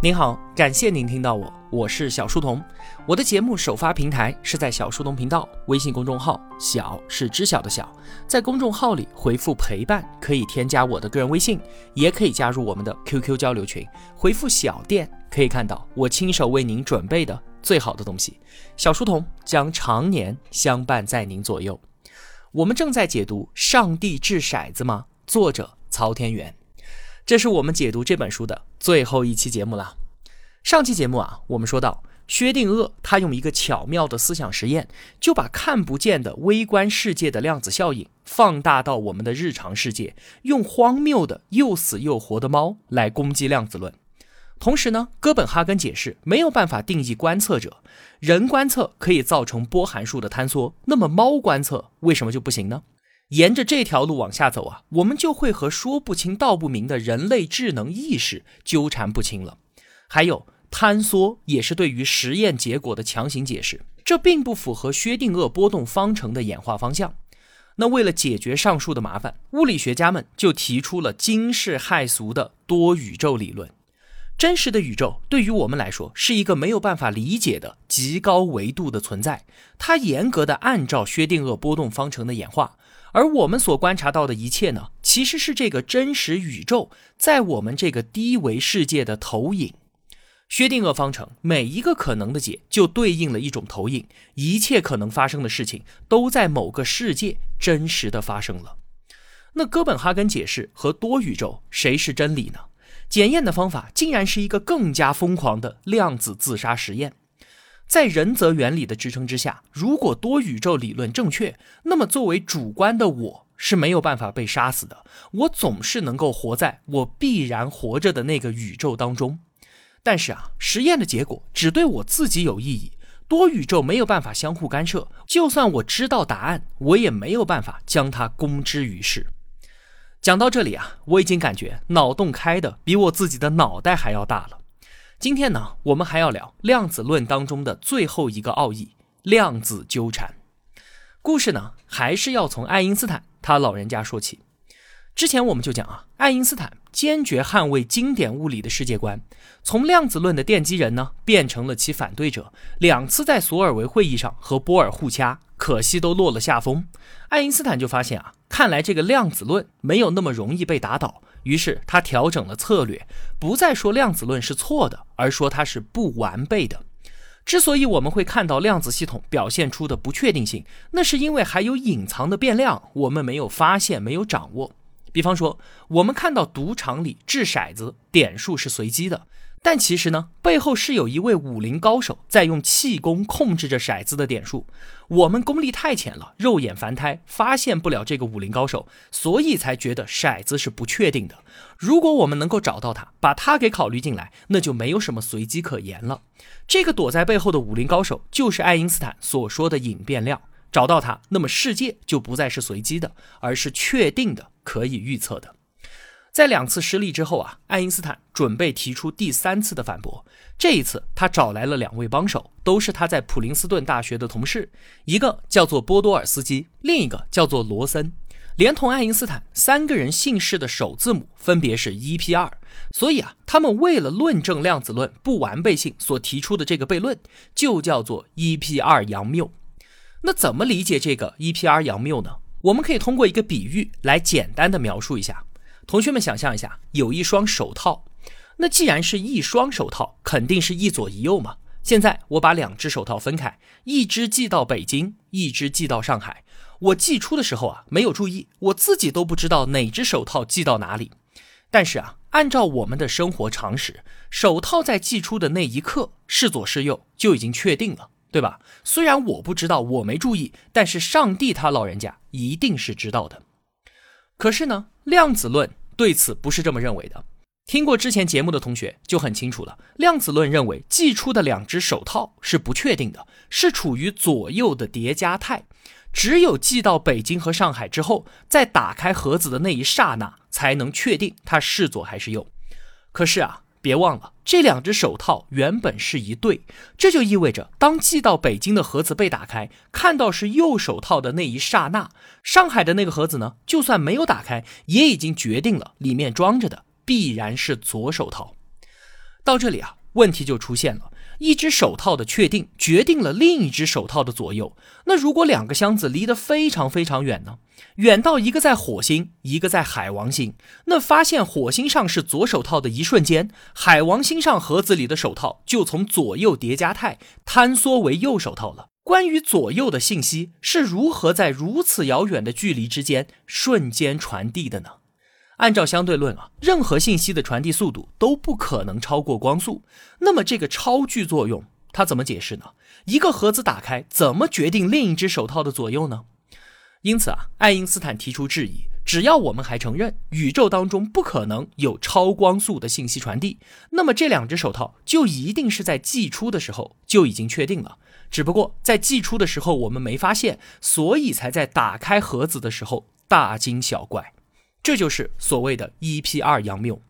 您好，感谢您听到我，我是小书童。我的节目首发平台是在小书童频道微信公众号，小是知晓的小，在公众号里回复陪伴可以添加我的个人微信，也可以加入我们的 QQ 交流群，回复小店可以看到我亲手为您准备的最好的东西。小书童将常年相伴在您左右。我们正在解读《上帝掷骰子吗》，作者曹天元。这是我们解读这本书的最后一期节目了。上期节目啊，我们说到薛定谔他用一个巧妙的思想实验，就把看不见的微观世界的量子效应放大到我们的日常世界，用荒谬的又死又活的猫来攻击量子论。同时呢，哥本哈根解释没有办法定义观测者，人观测可以造成波函数的坍缩，那么猫观测为什么就不行呢？沿着这条路往下走啊，我们就会和说不清道不明的人类智能意识纠缠不清了。还有坍缩也是对于实验结果的强行解释，这并不符合薛定谔波动方程的演化方向。那为了解决上述的麻烦，物理学家们就提出了惊世骇俗的多宇宙理论。真实的宇宙对于我们来说是一个没有办法理解的极高维度的存在，它严格的按照薛定谔波动方程的演化。而我们所观察到的一切呢，其实是这个真实宇宙在我们这个低维世界的投影。薛定谔方程每一个可能的解就对应了一种投影，一切可能发生的事情都在某个世界真实的发生了。那哥本哈根解释和多宇宙谁是真理呢？检验的方法竟然是一个更加疯狂的量子自杀实验。在人则原理的支撑之下，如果多宇宙理论正确，那么作为主观的我是没有办法被杀死的。我总是能够活在我必然活着的那个宇宙当中。但是啊，实验的结果只对我自己有意义，多宇宙没有办法相互干涉。就算我知道答案，我也没有办法将它公之于世。讲到这里啊，我已经感觉脑洞开的比我自己的脑袋还要大了。今天呢，我们还要聊量子论当中的最后一个奥义——量子纠缠。故事呢，还是要从爱因斯坦他老人家说起。之前我们就讲啊，爱因斯坦坚决捍卫经典物理的世界观，从量子论的奠基人呢，变成了其反对者。两次在索尔维会议上和波尔互掐，可惜都落了下风。爱因斯坦就发现啊，看来这个量子论没有那么容易被打倒。于是他调整了策略，不再说量子论是错的，而说它是不完备的。之所以我们会看到量子系统表现出的不确定性，那是因为还有隐藏的变量，我们没有发现，没有掌握。比方说，我们看到赌场里掷骰子，点数是随机的。但其实呢，背后是有一位武林高手在用气功控制着骰子的点数。我们功力太浅了，肉眼凡胎发现不了这个武林高手，所以才觉得骰子是不确定的。如果我们能够找到他，把他给考虑进来，那就没有什么随机可言了。这个躲在背后的武林高手就是爱因斯坦所说的隐变量。找到他，那么世界就不再是随机的，而是确定的，可以预测的。在两次失利之后啊，爱因斯坦准备提出第三次的反驳。这一次，他找来了两位帮手，都是他在普林斯顿大学的同事，一个叫做波多尔斯基，另一个叫做罗森。连同爱因斯坦三个人姓氏的首字母分别是 EPR，所以啊，他们为了论证量子论不完备性所提出的这个悖论，就叫做 EPR 杨谬。那怎么理解这个 EPR 杨谬呢？我们可以通过一个比喻来简单的描述一下。同学们想象一下，有一双手套，那既然是一双手套，肯定是一左一右嘛。现在我把两只手套分开，一只寄到北京，一只寄到上海。我寄出的时候啊，没有注意，我自己都不知道哪只手套寄到哪里。但是啊，按照我们的生活常识，手套在寄出的那一刻是左是右就已经确定了，对吧？虽然我不知道，我没注意，但是上帝他老人家一定是知道的。可是呢，量子论对此不是这么认为的。听过之前节目的同学就很清楚了。量子论认为，寄出的两只手套是不确定的，是处于左右的叠加态。只有寄到北京和上海之后，在打开盒子的那一刹那，才能确定它是左还是右。可是啊。别忘了，这两只手套原本是一对，这就意味着，当寄到北京的盒子被打开，看到是右手套的那一刹那，上海的那个盒子呢，就算没有打开，也已经决定了里面装着的必然是左手套。到这里啊，问题就出现了。一只手套的确定决定了另一只手套的左右。那如果两个箱子离得非常非常远呢？远到一个在火星，一个在海王星。那发现火星上是左手套的一瞬间，海王星上盒子里的手套就从左右叠加态坍缩为右手套了。关于左右的信息是如何在如此遥远的距离之间瞬间传递的呢？按照相对论啊，任何信息的传递速度都不可能超过光速。那么这个超距作用它怎么解释呢？一个盒子打开怎么决定另一只手套的左右呢？因此啊，爱因斯坦提出质疑：只要我们还承认宇宙当中不可能有超光速的信息传递，那么这两只手套就一定是在寄出的时候就已经确定了。只不过在寄出的时候我们没发现，所以才在打开盒子的时候大惊小怪。这就是所谓的 EP 二杨谬，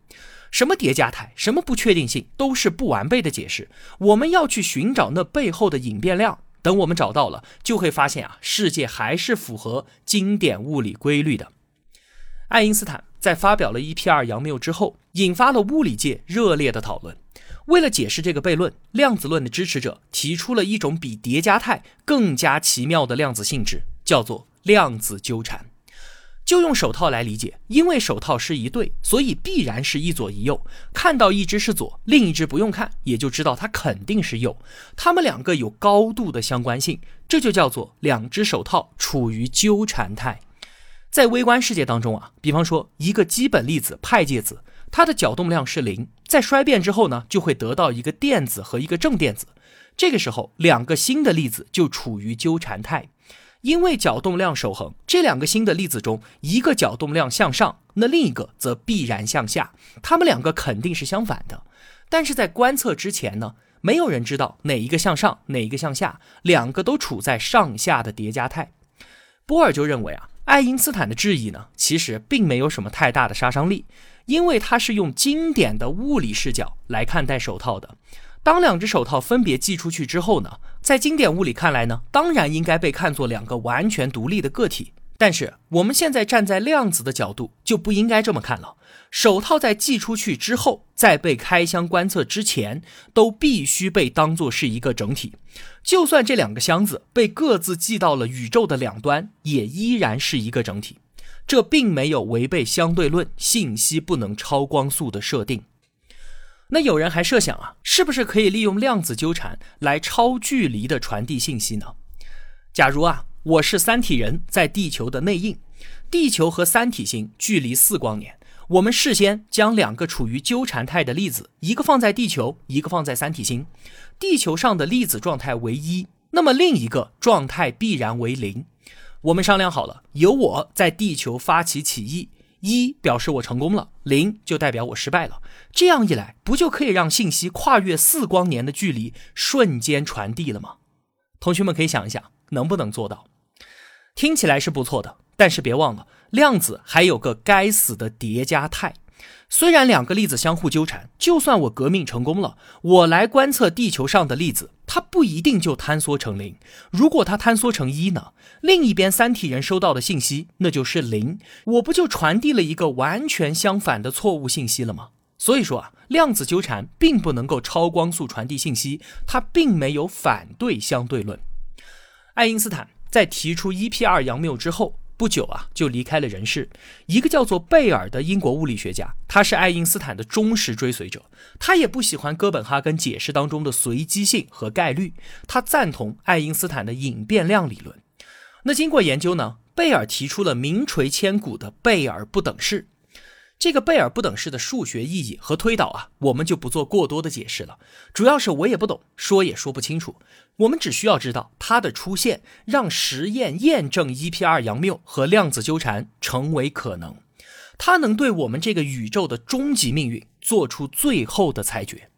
什么叠加态，什么不确定性，都是不完备的解释。我们要去寻找那背后的隐变量。等我们找到了，就会发现啊，世界还是符合经典物理规律的。爱因斯坦在发表了 EP 二杨谬之后，引发了物理界热烈的讨论。为了解释这个悖论，量子论的支持者提出了一种比叠加态更加奇妙的量子性质，叫做量子纠缠。就用手套来理解，因为手套是一对，所以必然是一左一右。看到一只是左，另一只不用看也就知道它肯定是右。它们两个有高度的相关性，这就叫做两只手套处于纠缠态。在微观世界当中啊，比方说一个基本粒子派介子，它的角动量是零，在衰变之后呢，就会得到一个电子和一个正电子。这个时候，两个新的粒子就处于纠缠态。因为角动量守恒，这两个新的粒子中，一个角动量向上，那另一个则必然向下，它们两个肯定是相反的。但是在观测之前呢，没有人知道哪一个向上，哪一个向下，两个都处在上下的叠加态。波尔就认为啊，爱因斯坦的质疑呢，其实并没有什么太大的杀伤力，因为他是用经典的物理视角来看待手套的。当两只手套分别寄出去之后呢，在经典物理看来呢，当然应该被看作两个完全独立的个体。但是我们现在站在量子的角度，就不应该这么看了。手套在寄出去之后，在被开箱观测之前，都必须被当作是一个整体。就算这两个箱子被各自寄到了宇宙的两端，也依然是一个整体。这并没有违背相对论信息不能超光速的设定。那有人还设想啊，是不是可以利用量子纠缠来超距离的传递信息呢？假如啊，我是三体人在地球的内应，地球和三体星距离四光年，我们事先将两个处于纠缠态的粒子，一个放在地球，一个放在三体星，地球上的粒子状态为一，那么另一个状态必然为零。我们商量好了，由我在地球发起起义。一表示我成功了，零就代表我失败了。这样一来，不就可以让信息跨越四光年的距离瞬间传递了吗？同学们可以想一想，能不能做到？听起来是不错的，但是别忘了，量子还有个该死的叠加态。虽然两个粒子相互纠缠，就算我革命成功了，我来观测地球上的粒子，它不一定就坍缩成零。如果它坍缩成一呢？另一边三体人收到的信息那就是零，我不就传递了一个完全相反的错误信息了吗？所以说啊，量子纠缠并不能够超光速传递信息，它并没有反对相对论。爱因斯坦在提出 EP 二杨谬之后。不久啊，就离开了人世。一个叫做贝尔的英国物理学家，他是爱因斯坦的忠实追随者。他也不喜欢哥本哈根解释当中的随机性和概率，他赞同爱因斯坦的隐变量理论。那经过研究呢，贝尔提出了名垂千古的贝尔不等式。这个贝尔不等式的数学意义和推导啊，我们就不做过多的解释了。主要是我也不懂，说也说不清楚。我们只需要知道它的出现，让实验验证 EP 二杨谬和量子纠缠成为可能。它能对我们这个宇宙的终极命运做出最后的裁决。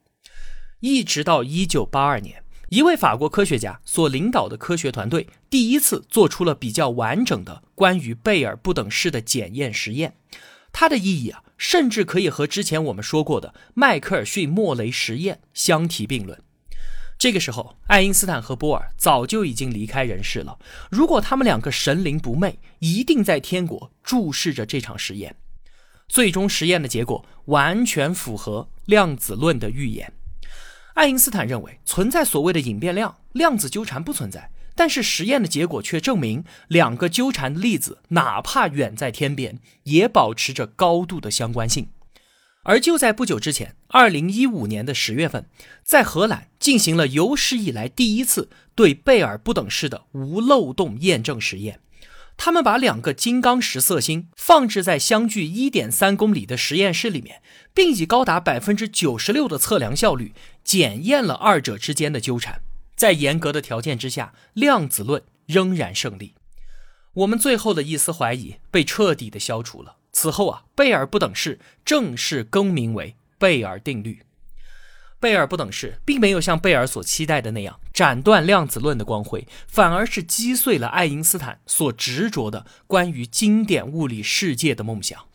一直到一九八二年，一位法国科学家所领导的科学团队第一次做出了比较完整的关于贝尔不等式的检验实验。它的意义啊，甚至可以和之前我们说过的迈克尔逊莫雷实验相提并论。这个时候，爱因斯坦和波尔早就已经离开人世了。如果他们两个神灵不昧，一定在天国注视着这场实验。最终实验的结果完全符合量子论的预言。爱因斯坦认为存在所谓的隐变量，量子纠缠不存在。但是实验的结果却证明，两个纠缠的粒子哪怕远在天边，也保持着高度的相关性。而就在不久之前，二零一五年的十月份，在荷兰进行了有史以来第一次对贝尔不等式的无漏洞验证实验。他们把两个金刚石色星放置在相距一点三公里的实验室里面，并以高达百分之九十六的测量效率检验了二者之间的纠缠。在严格的条件之下，量子论仍然胜利。我们最后的一丝怀疑被彻底的消除了。此后啊，贝尔不等式正式更名为贝尔定律。贝尔不等式并没有像贝尔所期待的那样斩断量子论的光辉，反而是击碎了爱因斯坦所执着的关于经典物理世界的梦想。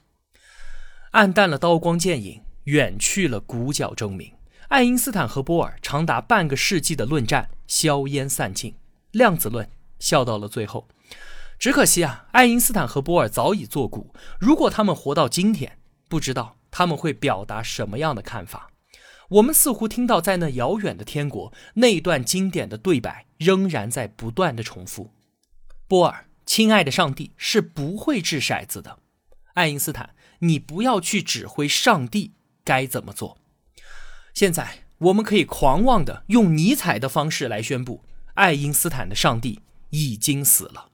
暗淡了刀光剑影，远去了鼓角争鸣。爱因斯坦和波尔长达半个世纪的论战硝烟散尽，量子论笑到了最后。只可惜啊，爱因斯坦和波尔早已作古。如果他们活到今天，不知道他们会表达什么样的看法。我们似乎听到，在那遥远的天国，那段经典的对白仍然在不断的重复：“波尔，亲爱的上帝是不会掷骰子的。爱因斯坦，你不要去指挥上帝该怎么做。”现在，我们可以狂妄的用尼采的方式来宣布：爱因斯坦的上帝已经死了。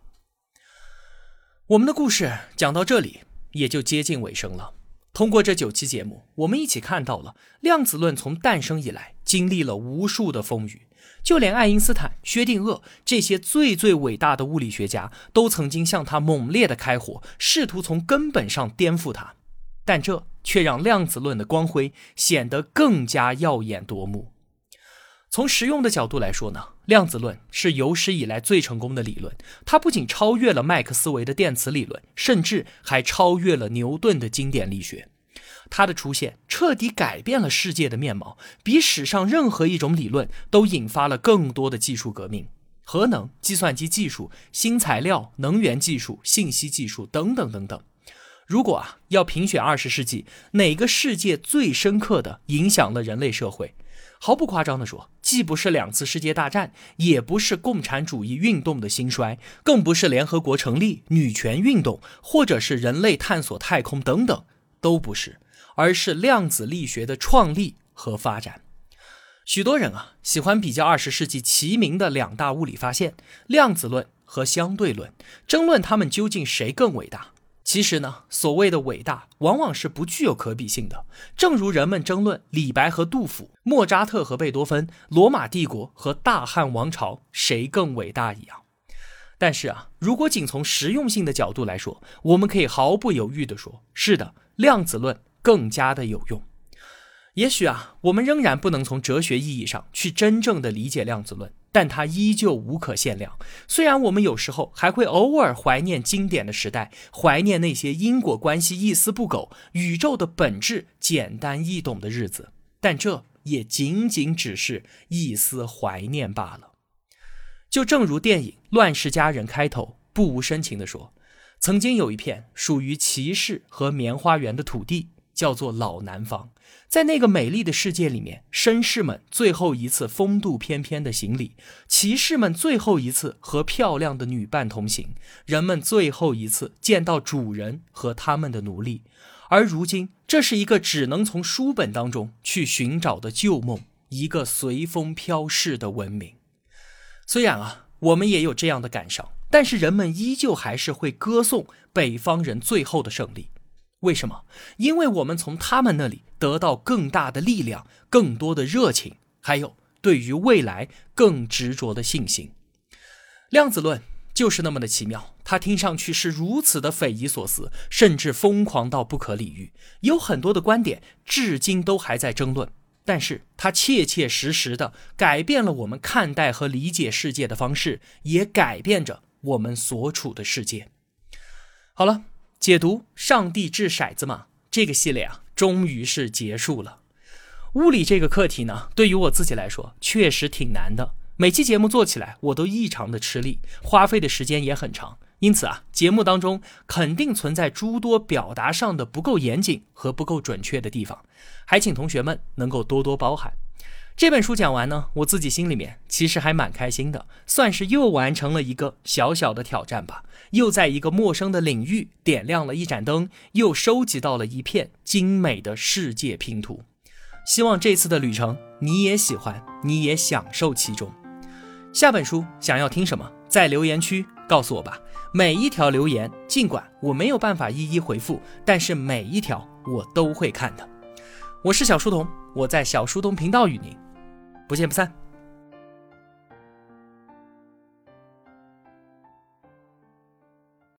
我们的故事讲到这里，也就接近尾声了。通过这九期节目，我们一起看到了量子论从诞生以来经历了无数的风雨，就连爱因斯坦、薛定谔这些最最伟大的物理学家都曾经向他猛烈的开火，试图从根本上颠覆他，但这却让量子论的光辉显得更加耀眼夺目。从实用的角度来说呢，量子论是有史以来最成功的理论。它不仅超越了麦克斯韦的电磁理论，甚至还超越了牛顿的经典力学。它的出现彻底改变了世界的面貌，比史上任何一种理论都引发了更多的技术革命：核能、计算机技术、新材料、能源技术、信息技术等等等等。如果啊要评选二十世纪哪个世界最深刻的影响了人类社会？毫不夸张地说，既不是两次世界大战，也不是共产主义运动的兴衰，更不是联合国成立、女权运动，或者是人类探索太空等等，都不是，而是量子力学的创立和发展。许多人啊，喜欢比较二十世纪齐名的两大物理发现——量子论和相对论，争论他们究竟谁更伟大。其实呢，所谓的伟大，往往是不具有可比性的。正如人们争论李白和杜甫、莫扎特和贝多芬、罗马帝国和大汉王朝谁更伟大一样。但是啊，如果仅从实用性的角度来说，我们可以毫不犹豫地说，是的，量子论更加的有用。也许啊，我们仍然不能从哲学意义上去真正的理解量子论，但它依旧无可限量。虽然我们有时候还会偶尔怀念经典的时代，怀念那些因果关系一丝不苟、宇宙的本质简单易懂的日子，但这也仅仅只是一丝怀念罢了。就正如电影《乱世佳人》开头不无深情地说：“曾经有一片属于骑士和棉花园的土地。”叫做老南方，在那个美丽的世界里面，绅士们最后一次风度翩翩的行礼，骑士们最后一次和漂亮的女伴同行，人们最后一次见到主人和他们的奴隶。而如今，这是一个只能从书本当中去寻找的旧梦，一个随风飘逝的文明。虽然啊，我们也有这样的感伤，但是人们依旧还是会歌颂北方人最后的胜利。为什么？因为我们从他们那里得到更大的力量、更多的热情，还有对于未来更执着的信心。量子论就是那么的奇妙，它听上去是如此的匪夷所思，甚至疯狂到不可理喻。有很多的观点至今都还在争论，但是它切切实实的改变了我们看待和理解世界的方式，也改变着我们所处的世界。好了。解读上帝掷骰子嘛？这个系列啊，终于是结束了。物理这个课题呢，对于我自己来说确实挺难的。每期节目做起来，我都异常的吃力，花费的时间也很长。因此啊，节目当中肯定存在诸多表达上的不够严谨和不够准确的地方，还请同学们能够多多包涵。这本书讲完呢，我自己心里面其实还蛮开心的，算是又完成了一个小小的挑战吧，又在一个陌生的领域点亮了一盏灯，又收集到了一片精美的世界拼图。希望这次的旅程你也喜欢，你也享受其中。下本书想要听什么，在留言区告诉我吧。每一条留言，尽管我没有办法一一回复，但是每一条我都会看的。我是小书童，我在小书童频道与您不见不散。